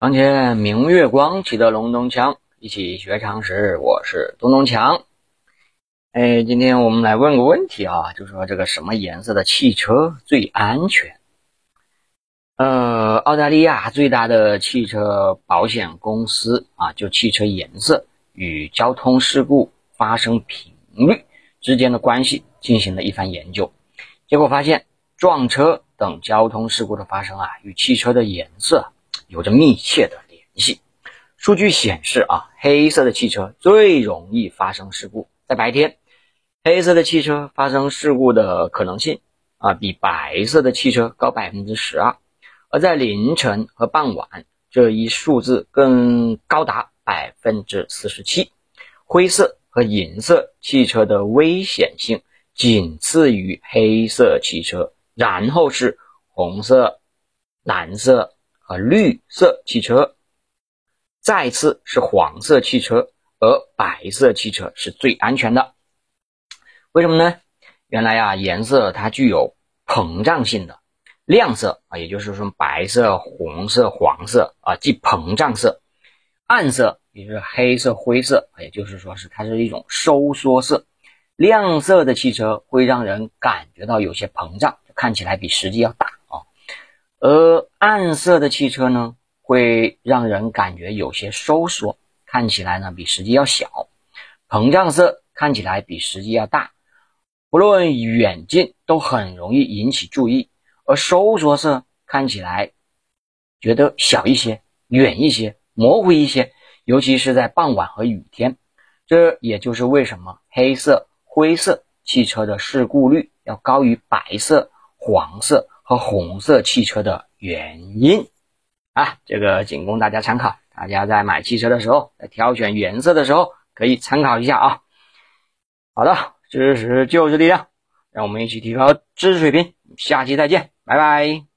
床前明月光，骑得龙东墙，一起学常识。我是东东强。哎，今天我们来问个问题啊，就是说这个什么颜色的汽车最安全？呃，澳大利亚最大的汽车保险公司啊，就汽车颜色与交通事故发生频率之间的关系进行了一番研究，结果发现撞车等交通事故的发生啊，与汽车的颜色。有着密切的联系。数据显示啊，黑色的汽车最容易发生事故。在白天，黑色的汽车发生事故的可能性啊，比白色的汽车高百分之十二；而在凌晨和傍晚，这一数字更高达百分之四十七。灰色和银色汽车的危险性仅次于黑色汽车，然后是红色、蓝色。啊绿色汽车，再次是黄色汽车，而白色汽车是最安全的。为什么呢？原来啊，颜色它具有膨胀性的，亮色啊，也就是说白色、红色、黄色啊，即膨胀色；暗色也就是黑色、灰色，也就是说是它是一种收缩色。亮色的汽车会让人感觉到有些膨胀，看起来比实际要大。而暗色的汽车呢，会让人感觉有些收缩，看起来呢比实际要小；膨胀色看起来比实际要大，不论远近都很容易引起注意；而收缩色看起来觉得小一些、远一些、模糊一些，尤其是在傍晚和雨天。这也就是为什么黑色、灰色汽车的事故率要高于白色、黄色。和红色汽车的原因啊，这个仅供大家参考。大家在买汽车的时候，在挑选颜色的时候，可以参考一下啊。好的，知识就是力量，让我们一起提高知识水平。下期再见，拜拜。